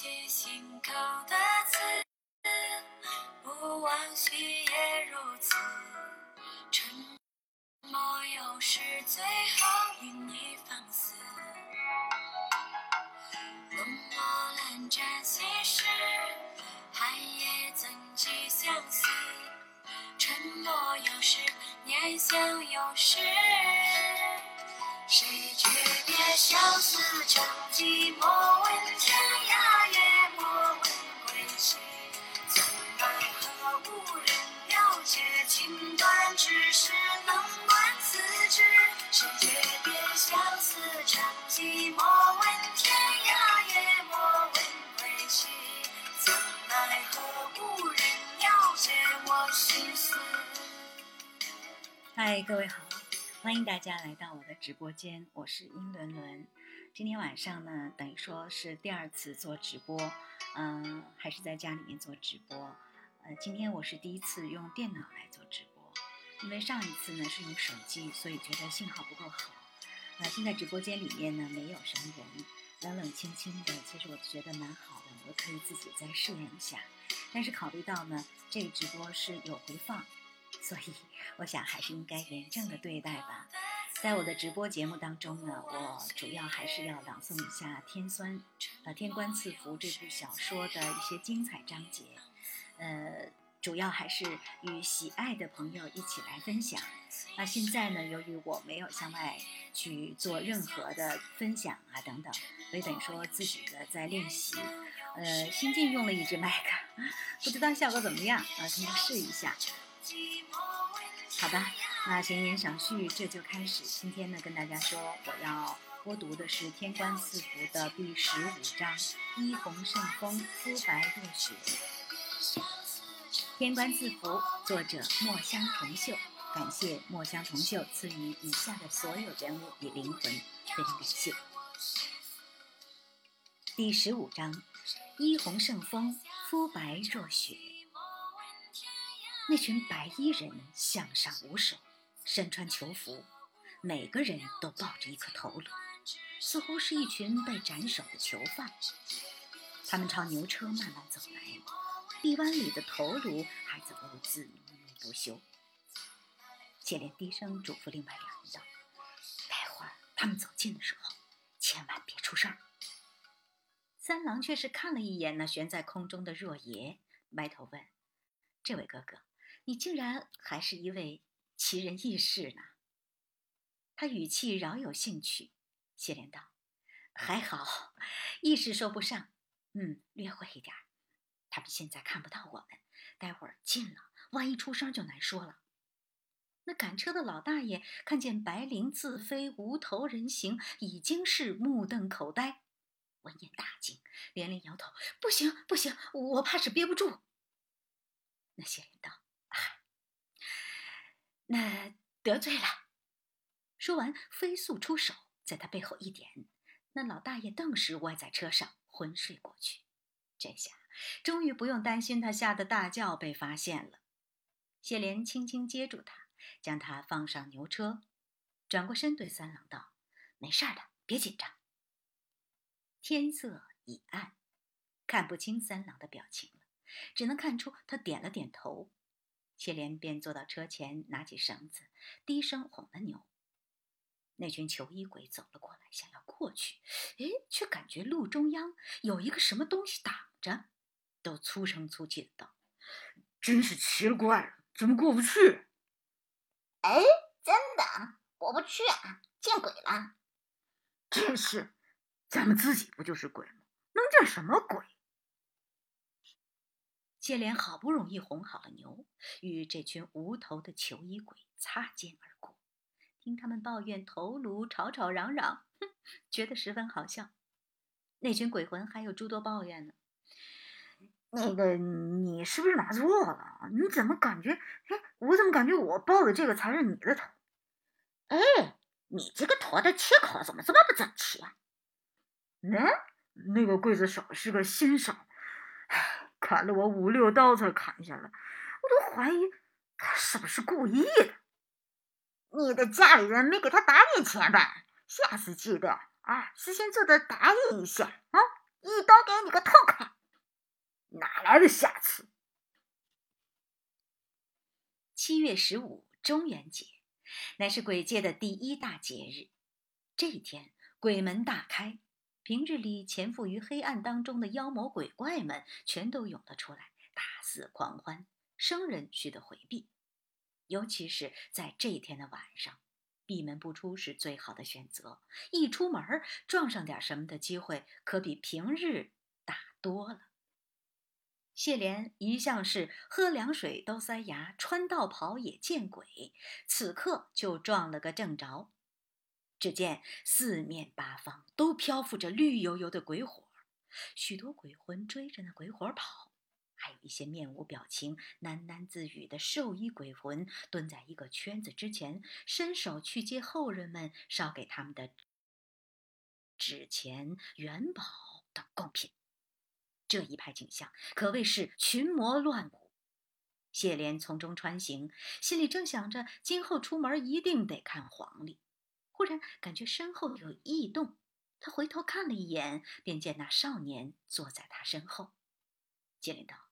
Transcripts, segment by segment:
系心口的刺不枉寻也如此。沉默有时最后与你放肆。浓墨难沾心事寒夜怎寄相思？沉默有时念想有时谁诀别相思成疾莫问天涯嗨，各位好，欢迎大家来到我的直播间，我是英伦伦。今天晚上呢，等于说是第二次做直播，嗯、还是在家里面做直播。呃，今天我是第一次用电脑来做直播，因为上一次呢是用手机，所以觉得信号不够好。那、现在直播间里面呢没有什么人，冷冷清清的，其实我觉得蛮好的，我可以自己再试验一下。但是考虑到呢，这个直播是有回放，所以我想还是应该严正的对待吧。在我的直播节目当中呢，我主要还是要朗诵一下《天酸》呃《天官赐福》这部小说的一些精彩章节，呃，主要还是与喜爱的朋友一起来分享。那现在呢，由于我没有向外去做任何的分享啊等等，所以等于说自己的在练习。呃，新进用了一支麦克，不知道效果怎么样啊？咱们试一下。好的，那闲言少叙，这就开始。今天呢，跟大家说，我要播读的是《天官赐福》的第十五章“衣红胜风，肤白若雪”。天官赐福，作者墨香铜臭。感谢墨香铜臭赐予以下的所有人物以灵魂，非常感谢。第十五章“衣红胜风，肤白若雪”。那群白衣人向上舞手，身穿囚服，每个人都抱着一颗头颅，似乎是一群被斩首的囚犯。他们朝牛车慢慢走来，臂弯里的头颅还在兀自不休。谢莲低声嘱咐另外两人道：“待会儿他们走近的时候，千万别出声。”三郎却是看了一眼那悬在空中的若爷，埋头问：“这位哥哥，你竟然还是一位奇人异士呢？”他语气饶有兴趣。谢莲道：“还好，异士说不上，嗯，略会一点儿。他们现在看不到我们，待会儿近了，万一出声就难说了。”那赶车的老大爷看见白绫自飞，无头人形，已经是目瞪口呆。闻言大惊，连连摇头：“不行，不行，我怕是憋不住。”那些人道：“，那得罪了。”说完，飞速出手，在他背后一点，那老大爷顿时歪在车上，昏睡过去。这下终于不用担心他吓得大叫被发现了。谢莲轻轻接住他，将他放上牛车，转过身对三郎道：“没事的，别紧张。”天色已暗，看不清三郎的表情了，只能看出他点了点头。谢莲便坐到车前，拿起绳子，低声哄了牛。那群囚衣鬼走了过来，想要过去，哎，却感觉路中央有一个什么东西挡着，都粗声粗气的道：“真是奇了怪了，怎么过不去？哎，真的过不去啊，见鬼了！真是，咱们自己不就是鬼吗？能见什么鬼？谢莲好不容易哄好了牛，与这群无头的囚衣鬼擦肩而过，听他们抱怨头颅吵吵嚷嚷，哼，觉得十分好笑。那群鬼魂还有诸多抱怨呢。那个，你是不是拿错了？你怎么感觉？哎，我怎么感觉我抱的这个才是你的头？哎，你这个头的切口怎么这么不整齐啊？嗯，那个刽子手是个新手，唉，砍了我五六刀才砍下来，我都怀疑他是不是故意的。你的家里人没给他打点钱吧？下次记得啊，事先做的答应一下啊，一刀给你个痛快。哪来的下次？七月十五，中元节，乃是鬼界的第一大节日。这一天，鬼门大开，平日里潜伏于黑暗当中的妖魔鬼怪们全都涌了出来，大肆狂欢。生人须得回避，尤其是在这天的晚上，闭门不出是最好的选择。一出门撞上点什么的机会，可比平日大多了。谢莲一向是喝凉水都塞牙，穿道袍也见鬼，此刻就撞了个正着。只见四面八方都漂浮着绿油油的鬼火，许多鬼魂追着那鬼火跑。还有一些面无表情、喃喃自语的兽医鬼魂，蹲在一个圈子之前，伸手去接后人们烧给他们的纸钱、元宝等贡品。这一派景象可谓是群魔乱舞。谢莲从中穿行，心里正想着今后出门一定得看黄历，忽然感觉身后有异动，他回头看了一眼，便见那少年坐在他身后。谢莲道。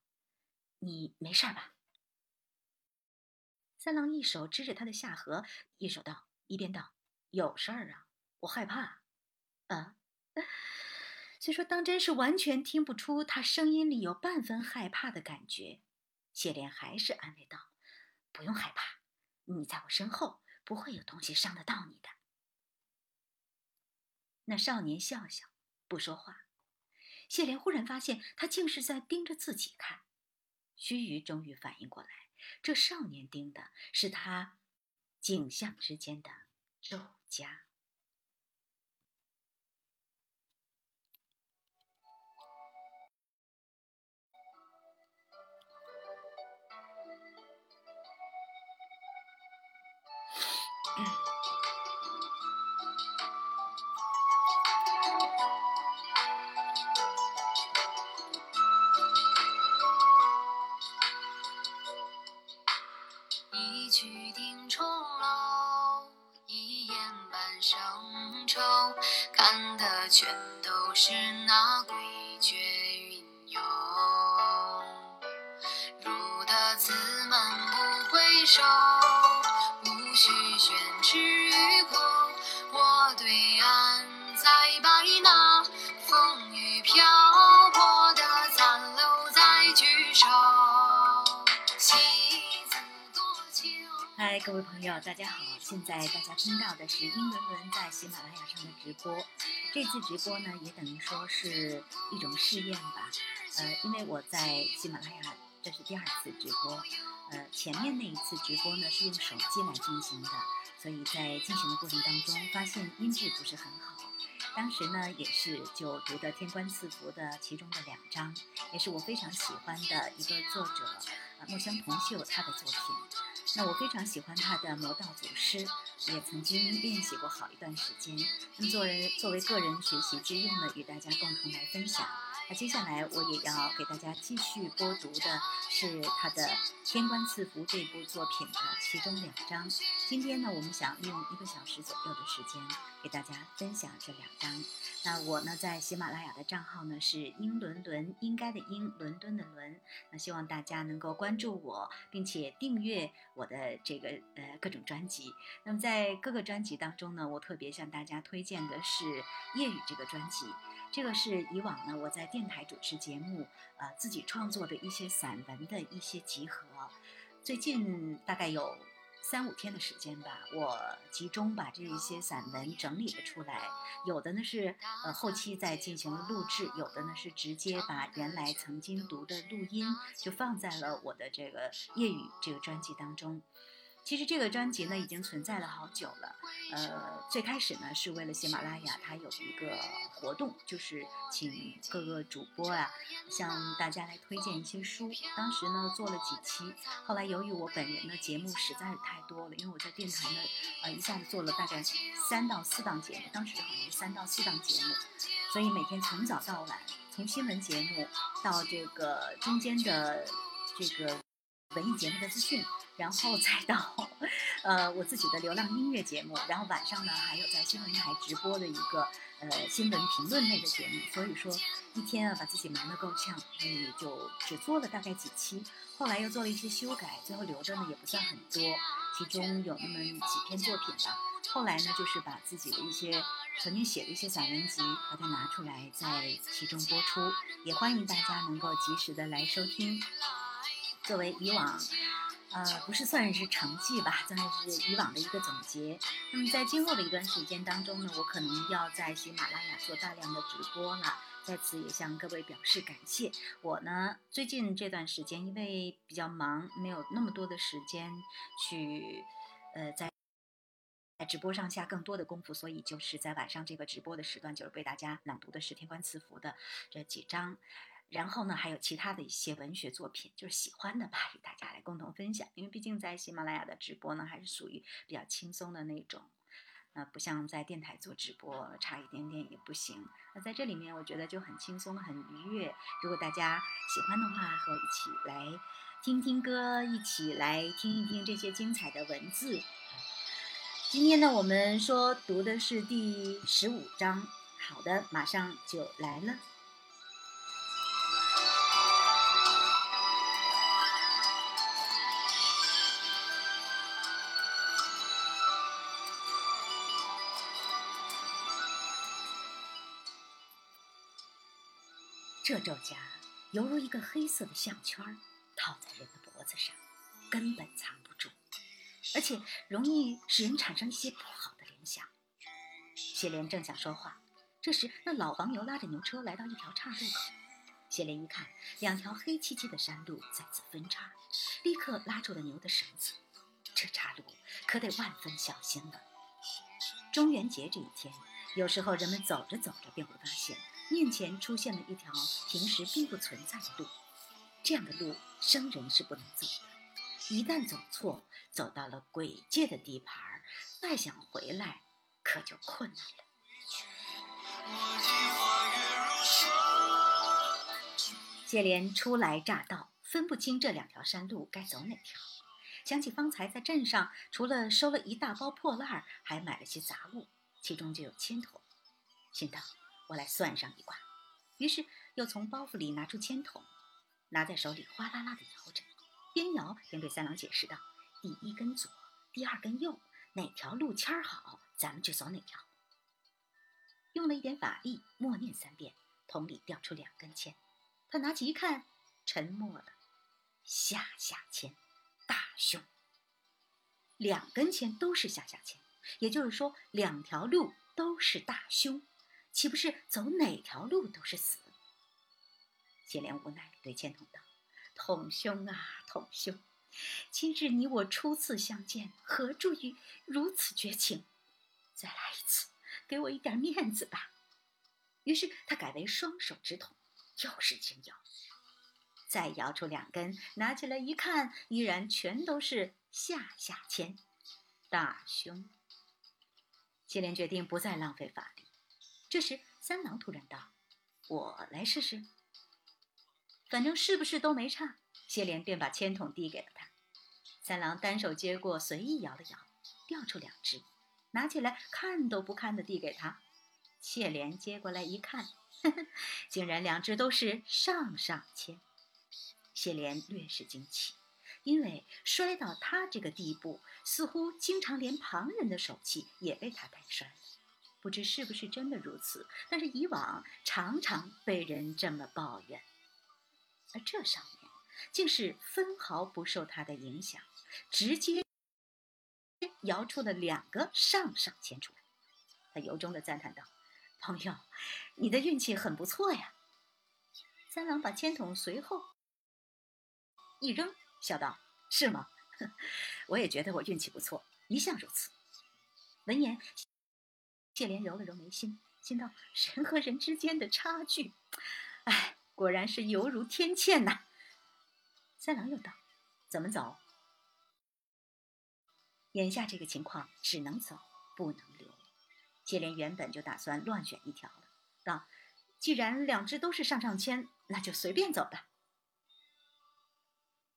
你没事吧？三郎一手支着他的下颌，一手道，一边道：“有事儿啊，我害怕。”啊，虽说当真是完全听不出他声音里有半分害怕的感觉，谢莲还是安慰道：“不用害怕，你在我身后，不会有东西伤得到你的。”那少年笑笑，不说话。谢莲忽然发现，他竟是在盯着自己看。须臾，终于反应过来，这少年盯的是他景象之间的唱的全都是那诡谲各位朋友，大家好！现在大家听到的是英伦伦在喜马拉雅上的直播。这次直播呢，也等于说是一种试验吧。呃，因为我在喜马拉雅这是第二次直播，呃，前面那一次直播呢是用手机来进行的，所以在进行的过程当中发现音质不是很好。当时呢，也是就读的《天官赐福》的其中的两章，也是我非常喜欢的一个作者，呃，墨香铜臭他的作品。那我非常喜欢他的《魔道祖师》，也曾经练习过好一段时间。那么作为作为个人学习之用呢，与大家共同来分享。那接下来我也要给大家继续播读的是他的《天官赐福》这部作品的其中两章。今天呢，我们想用一个小时左右的时间给大家分享这两章。那我呢，在喜马拉雅的账号呢是英伦伦，应该的英，伦敦的伦。那希望大家能够关注我，并且订阅我的这个呃各种专辑。那么在各个专辑当中呢，我特别向大家推荐的是《夜雨》这个专辑。这个是以往呢我在电台主持节目，呃自己创作的一些散文的一些集合。最近大概有三五天的时间吧，我集中把这一些散文整理了出来。有的呢是呃后期再进行录制，有的呢是直接把原来曾经读的录音就放在了我的这个夜语这个专辑当中。其实这个专辑呢已经存在了好久了，呃，最开始呢是为了喜马拉雅，它有一个活动，就是请各个主播啊向大家来推荐一些书。当时呢做了几期，后来由于我本人的节目实在是太多了，因为我在电台呢，呃一下子做了大概三到四档节目，当时好像是三到四档节目，所以每天从早到晚，从新闻节目到这个中间的这个文艺节目的资讯。然后再到，呃，我自己的流浪音乐节目，然后晚上呢还有在新闻台直播的一个呃新闻评论类的节目，所以说一天啊把自己忙得够呛，所以就只做了大概几期，后来又做了一些修改，最后留着呢也不算很多，其中有那么几篇作品吧。后来呢，就是把自己的一些曾经写的一些散文集，把它拿出来在其中播出，也欢迎大家能够及时的来收听。作为以往，呃，不是算是成绩吧，算是以往的一个总结。那么在今后的一段时间当中呢，我可能要在喜马拉雅做大量的直播了，在此也向各位表示感谢。我呢，最近这段时间因为比较忙，没有那么多的时间去，呃，在。在直播上下更多的功夫，所以就是在晚上这个直播的时段，就是为大家朗读的是天官赐福的这几章，然后呢，还有其他的一些文学作品，就是喜欢的吧，与大家来共同分享。因为毕竟在喜马拉雅的直播呢，还是属于比较轻松的那种，那不像在电台做直播，差一点点也不行。那在这里面，我觉得就很轻松，很愉悦。如果大家喜欢的话，和我一起来听听歌，一起来听一听这些精彩的文字。今天呢，我们说读的是第十五章。好的，马上就来了。这皱夹犹如一个黑色的项圈，套在人的脖子上，根本藏不住。而且容易使人产生一些不好的联想。谢莲正想说话，这时那老黄牛拉着牛车来到一条岔路口。谢莲一看，两条黑漆漆的山路在此分叉，立刻拉住了牛的绳子。这岔路可得万分小心了。中元节这一天，有时候人们走着走着便会发现，面前出现了一条平时并不存在的路。这样的路，生人是不能走的。一旦走错，走到了鬼界的地盘儿，再想回来可就困难了。谢莲初来乍到，分不清这两条山路该走哪条。想起方才在镇上，除了收了一大包破烂儿，还买了些杂物，其中就有铅筒，心道：“我来算上一卦。”于是又从包袱里拿出铅筒，拿在手里哗啦啦地摇着。边摇边对三郎解释道：“第一根左，第二根右，哪条路签好，咱们就走哪条。”用了一点法力，默念三遍，桶里掉出两根签。他拿起一看，沉默了。下下签，大凶。两根签都是下下签，也就是说，两条路都是大凶，岂不是走哪条路都是死？谢莲无奈对千童道。统兄啊，统兄，今日你我初次相见，何至于如此绝情？再来一次，给我一点面子吧。于是他改为双手执筒，又是轻摇，再摇出两根，拿起来一看，依然全都是下下签，大凶。谢莲决定不再浪费法力。这时三郎突然道：“我来试试。”反正是不是都没差，谢莲便把铅筒递给了他。三郎单手接过，随意摇了摇，掉出两只，拿起来看都不看的递给他。谢莲接过来一看，呵呵，竟然两只都是上上签。谢莲略是惊奇，因为摔到他这个地步，似乎经常连旁人的手气也被他带摔了。不知是不是真的如此，但是以往常常被人这么抱怨。而这上面竟是分毫不受他的影响，直接摇出了两个上上签出来。他由衷的赞叹道：“朋友，你的运气很不错呀。”三郎把签筒随后一扔，笑道：“是吗？我也觉得我运气不错，一向如此。”闻言，谢莲揉了揉眉心，心道：“人和人之间的差距，哎。”果然是犹如天堑呐！三郎又道：“怎么走？眼下这个情况，只能走，不能留。”接连原本就打算乱选一条了，道：“既然两只都是上上签，那就随便走吧。”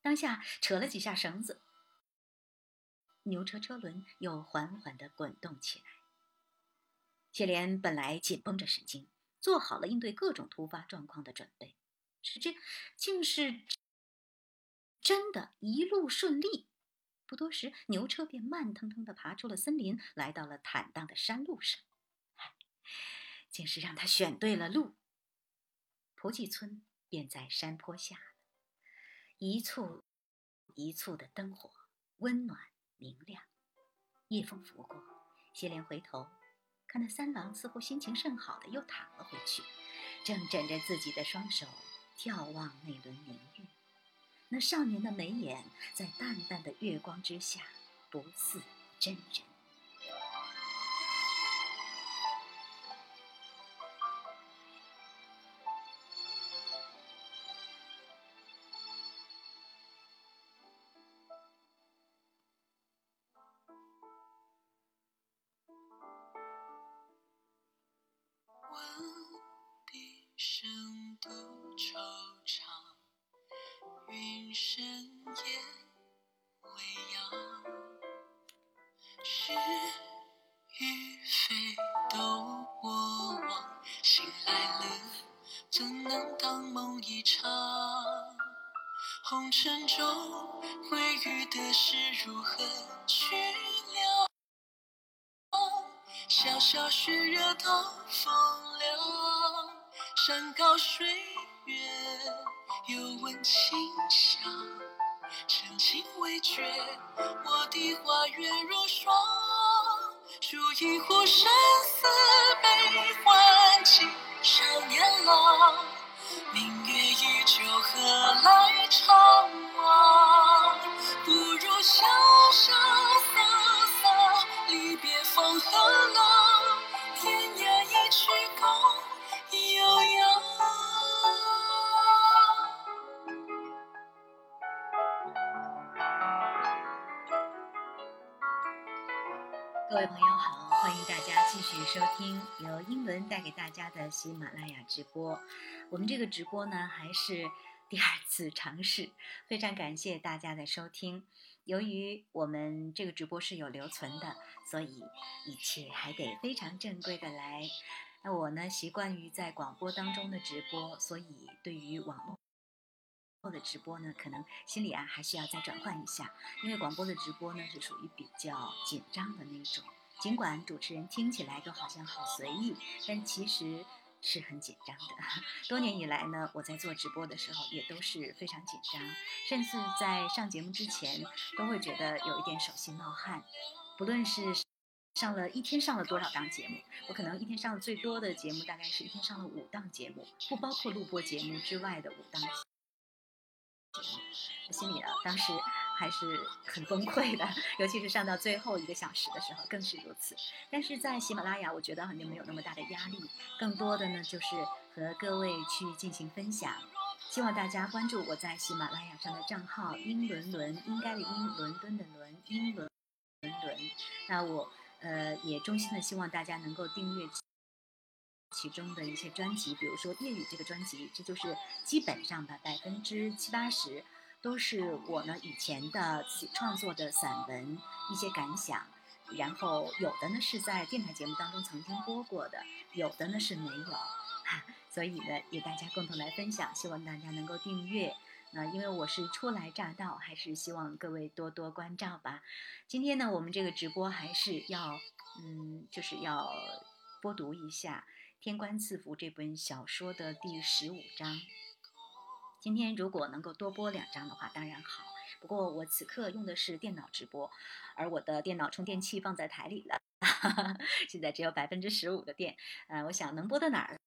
当下扯了几下绳子，牛车车轮又缓缓的滚动起来。谢莲本来紧绷着神经，做好了应对各种突发状况的准备，谁知竟是真的一路顺利。不多时，牛车便慢腾腾地爬出了森林，来到了坦荡的山路上。竟是让他选对了路。蒲记村便在山坡下了，一簇一簇的灯火，温暖明亮。夜风拂过，谢莲回头，看那三郎似乎心情甚好的又躺了回去，正枕着自己的双手眺望那轮明月。那少年的眉眼在淡淡的月光之下，不似真人。深夜未央，是与非都过往，醒来了怎能当梦一场？红尘中未遇的事，如何去了？潇潇雪热刀锋凉，山高水远。又闻清香。深情未绝，我的花月如霜。煮一壶生死悲欢，情少年郎。明月依旧，何来怅惘？不如潇潇收听由英伦带给大家的喜马拉雅直播。我们这个直播呢，还是第二次尝试，非常感谢大家的收听。由于我们这个直播是有留存的，所以一切还得非常正规的来。那我呢，习惯于在广播当中的直播，所以对于网络后的直播呢，可能心里啊还需要再转换一下。因为广播的直播呢，是属于比较紧张的那种，尽管主持人听起来都好像好随意，但其实。是很紧张的。多年以来呢，我在做直播的时候也都是非常紧张，甚至在上节目之前都会觉得有一点手心冒汗。不论是上了一天上了多少档节目，我可能一天上的最多的节目大概是一天上了五档节目，不包括录播节目之外的五档节目。我心里啊，当时。还是很崩溃的，尤其是上到最后一个小时的时候更是如此。但是在喜马拉雅，我觉得好像没有那么大的压力，更多的呢就是和各位去进行分享。希望大家关注我在喜马拉雅上的账号“英伦伦”，应该的英，伦敦的伦，英伦伦伦。那我呃也衷心的希望大家能够订阅其中的一些专辑，比如说粤语这个专辑，这就是基本上吧，百分之七八十。都是我呢以前的自己创作的散文一些感想，然后有的呢是在电台节目当中曾经播过的，有的呢是没有，哈所以呢与大家共同来分享，希望大家能够订阅。那因为我是初来乍到，还是希望各位多多关照吧。今天呢我们这个直播还是要，嗯，就是要播读一下《天官赐福》这本小说的第十五章。今天如果能够多播两张的话，当然好。不过我此刻用的是电脑直播，而我的电脑充电器放在台里了，现在只有百分之十五的电。呃，我想能播到哪儿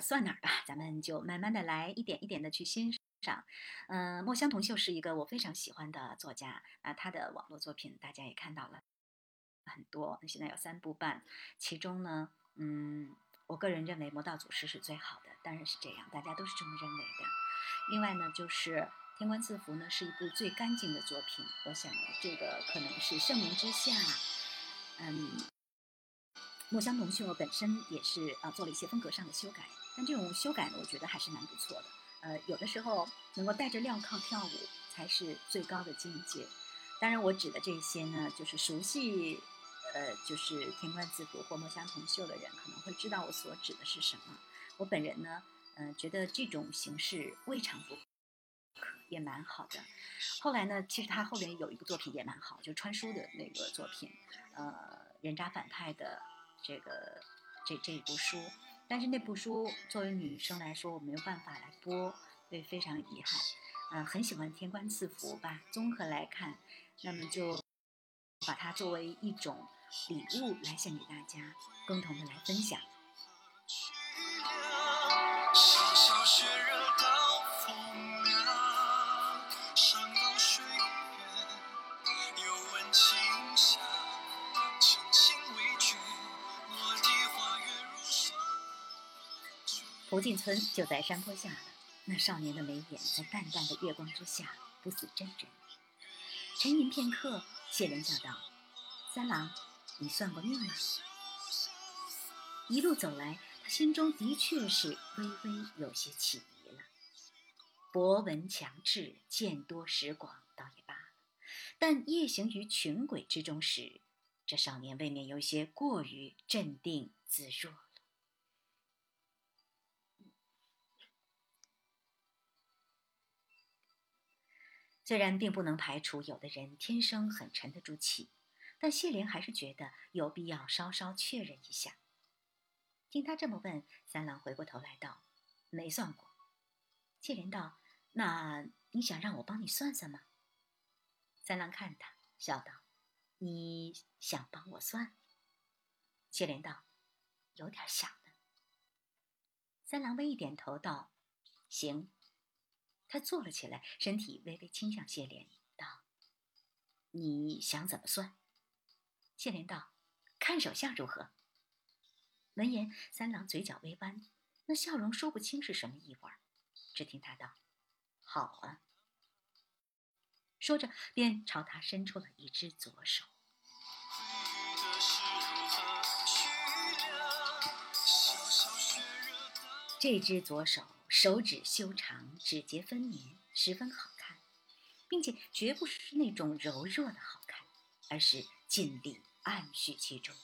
算哪儿吧，咱们就慢慢的来，一点一点的去欣赏。嗯，墨香铜臭是一个我非常喜欢的作家啊，他的网络作品大家也看到了很多，现在有三部半，其中呢，嗯。我个人认为《魔道祖师》是最好的，当然是这样，大家都是这么认为的。另外呢，就是《天官赐福》呢是一部最干净的作品，我想这个可能是盛名之下，嗯，墨香铜臭本身也是啊做了一些风格上的修改，但这种修改呢，我觉得还是蛮不错的。呃，有的时候能够带着镣铐跳舞才是最高的境界。当然，我指的这些呢，就是熟悉。呃，就是天官赐福或墨香铜臭的人，可能会知道我所指的是什么。我本人呢，嗯、觉得这种形式未尝不可，也蛮好的。后来呢，其实他后边有一个作品也蛮好，就是川书的那个作品，呃，人渣反派的这个这这一部书。但是那部书作为女生来说，我没有办法来播，所以非常遗憾。嗯、很喜欢天官赐福吧。综合来看，那么就把它作为一种礼物来献给大家，共同的来分享。福进村就在山坡下了，那少年的眉眼在淡淡的月光之下不似真人。沉吟片刻，谢莲叫道：“三郎，你算过命吗？”一路走来，他心中的确是微微有些起疑了。博闻强志，见多识广，倒也罢了，但夜行于群鬼之中时，这少年未免有些过于镇定自若虽然并不能排除有的人天生很沉得住气，但谢莲还是觉得有必要稍稍确认一下。听他这么问，三郎回过头来道：“没算过。”谢莲道：“那你想让我帮你算算吗？”三郎看他，笑道：“你想帮我算？”谢莲道：“有点想呢。”三郎微一点头道：“行。”他坐了起来，身体微微倾向谢莲，道：“你想怎么算？”谢莲道：“看手相如何？”闻言，三郎嘴角微弯，那笑容说不清是什么意味儿。只听他道：“好啊。”说着，便朝他伸出了一只左手。这只左手手指修长，指节分明，十分好看，并且绝不是那种柔弱的好看，而是尽力暗蓄其中。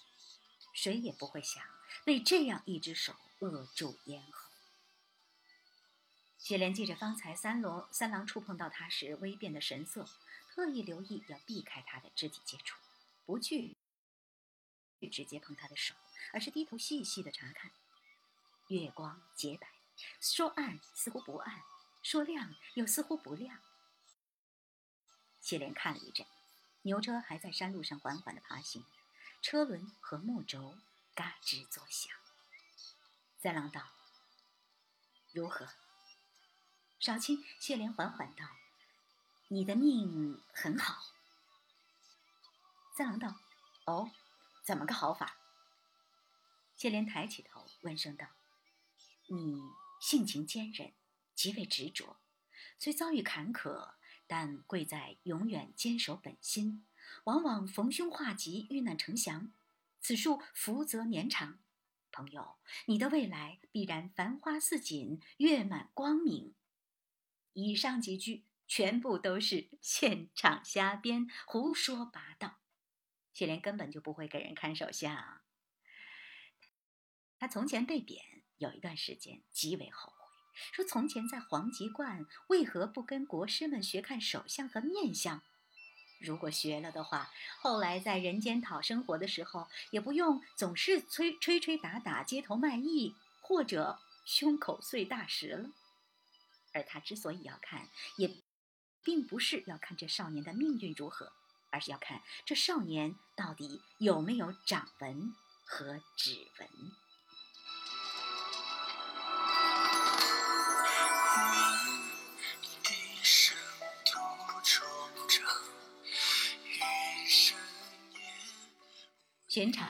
谁也不会想被这样一只手扼住咽喉。雪莲记着方才三罗三郎触碰到他时微变的神色，特意留意要避开他的肢体接触，不去直接碰他的手，而是低头细细的查看。月光洁白，说暗似乎不暗，说亮又似乎不亮。谢莲看了一阵，牛车还在山路上缓缓的爬行，车轮和木轴嘎吱作响。三郎道：“如何？”少卿，谢莲缓缓道：“你的命很好。”三郎道：“哦，怎么个好法？”谢莲抬起头，问声道：“你性情坚韧，极为执着，虽遭遇坎坷，但贵在永远坚守本心，往往逢凶化吉，遇难成祥，此树福泽绵长。朋友，你的未来必然繁花似锦，月满光明。”以上几句全部都是 现场瞎编、胡说八道。谢莲根本就不会给人看手相。他从前被贬，有一段时间极为后悔，说从前在黄极观为何不跟国师们学看手相和面相？如果学了的话，后来在人间讨生活的时候，也不用总是吹吹吹打打、街头卖艺，或者胸口碎大石了。而他之所以要看，也并不是要看这少年的命运如何，而是要看这少年到底有没有掌纹和指纹。寻常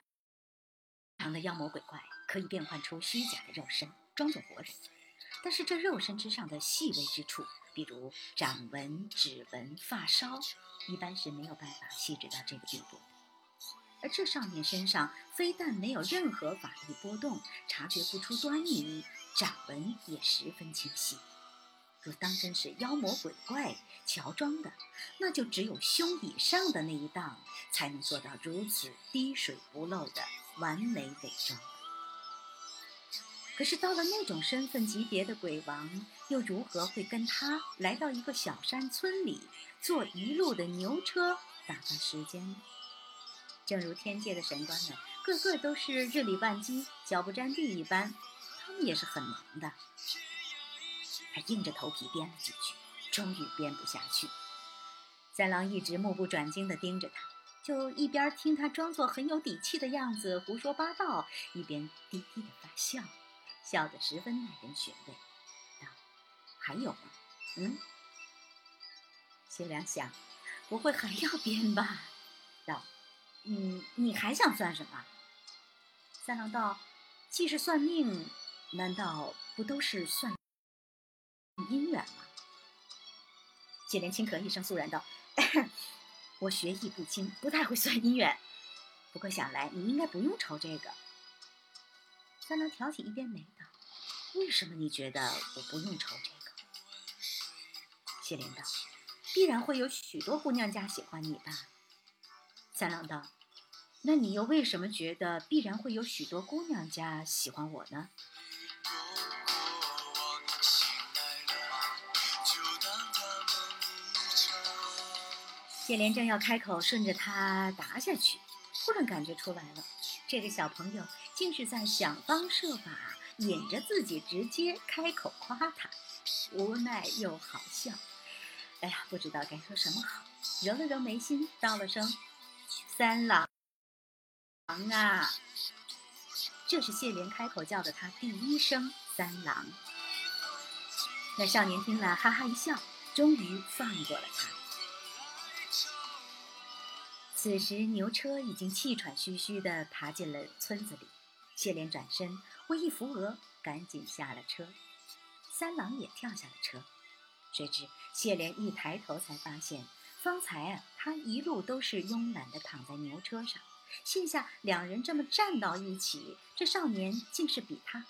常的妖魔鬼怪可以变换出虚假的肉身，装作活人。但是这肉身之上的细微之处，比如掌纹、指纹、发梢，一般是没有办法细致到这个地步。而这少年身上非但没有任何法力波动，察觉不出端倪，掌纹也十分清晰。若当真是妖魔鬼怪乔装的，那就只有胸以上的那一档才能做到如此滴水不漏的完美伪装。可是到了那种身份级别的鬼王，又如何会跟他来到一个小山村里，坐一路的牛车打发时间呢？正如天界的神官们，个个都是日理万机、脚不沾地一般，他们也是很忙的。他硬着头皮编了几句，终于编不下去。三郎一直目不转睛地盯着他，就一边听他装作很有底气的样子胡说八道，一边低低地发笑，笑得十分耐人寻味。道：“还有吗？嗯？”谢良想，不会还要编吧？道：“嗯，你还想算什么？”三郎道：“既是算命，难道不都是算？”姻缘吗？谢莲轻咳一声，肃然道：“ 我学艺不精，不太会算姻缘。不过想来你应该不用愁这个。”三郎挑起一边眉道：“为什么你觉得我不用愁这个？”谢莲道：“必然会有许多姑娘家喜欢你吧。”三郎道：“那你又为什么觉得必然会有许多姑娘家喜欢我呢？”谢莲正要开口顺着他答下去，忽然感觉出来了，这个小朋友竟是在想方设法引着自己直接开口夸他，无奈又好笑。哎呀，不知道该说什么好，揉了揉眉心，道了声：“三郎啊！”这是谢莲开口叫的他第一声“三郎”。那少年听了，哈哈一笑，终于放过了他。此时，牛车已经气喘吁吁地爬进了村子里。谢莲转身，微一扶额，赶紧下了车。三郎也跳下了车。谁知谢莲一抬头，才发现方才啊，他一路都是慵懒地躺在牛车上，现下两人这么站到一起，这少年竟是比他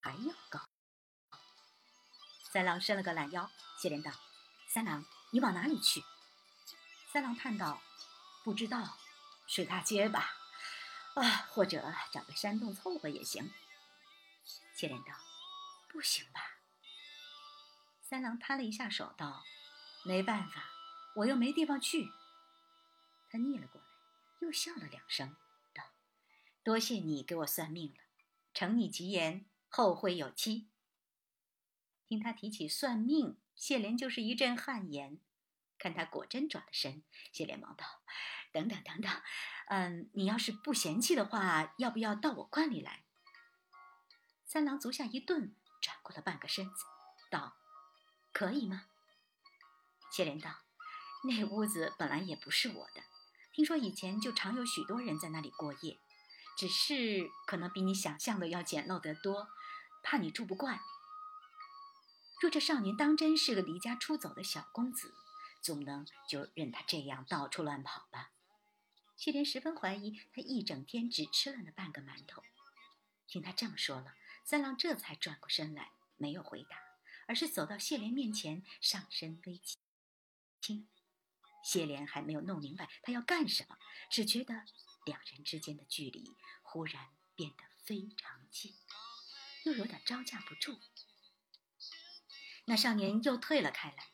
还要高。三郎伸了个懒腰，谢莲道：“三郎，你往哪里去？”三郎叹道。不知道，睡大街吧，啊，或者找个山洞凑合也行。谢莲道：“不行吧？”三郎摊了一下手道：“没办法，我又没地方去。”他逆了过来，又笑了两声，道：“多谢你给我算命了，承你吉言，后会有期。”听他提起算命，谢莲就是一阵汗颜。看他果真转了身，谢连忙道：“等等等等，嗯，你要是不嫌弃的话，要不要到我观里来？”三郎足下一顿，转过了半个身子，道：“可以吗？”谢莲道：“那屋子本来也不是我的，听说以前就常有许多人在那里过夜，只是可能比你想象的要简陋得多，怕你住不惯。若这少年当真是个离家出走的小公子。”总不能就任他这样到处乱跑吧？谢莲十分怀疑他一整天只吃了那半个馒头。听他这么说了，三郎这才转过身来，没有回答，而是走到谢莲面前，上身微轻。谢莲还没有弄明白他要干什么，只觉得两人之间的距离忽然变得非常近，又有点招架不住。那少年又退了开来。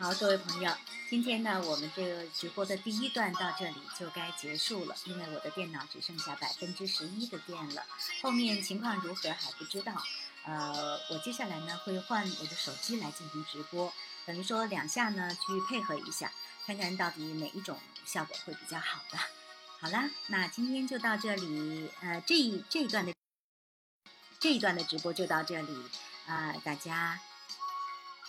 好，各位朋友，今天呢，我们这个直播的第一段到这里就该结束了，因为我的电脑只剩下百分之十一的电了，后面情况如何还不知道。呃，我接下来呢会换我的手机来进行直播，等于说两下呢去配合一下，看看到底哪一种效果会比较好的。好啦，那今天就到这里，呃，这一这一段的这一段的直播就到这里，啊，大家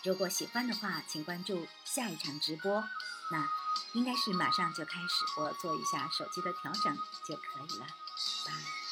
如果喜欢的话，请关注下一场直播。那应该是马上就开始，我做一下手机的调整就可以了。拜。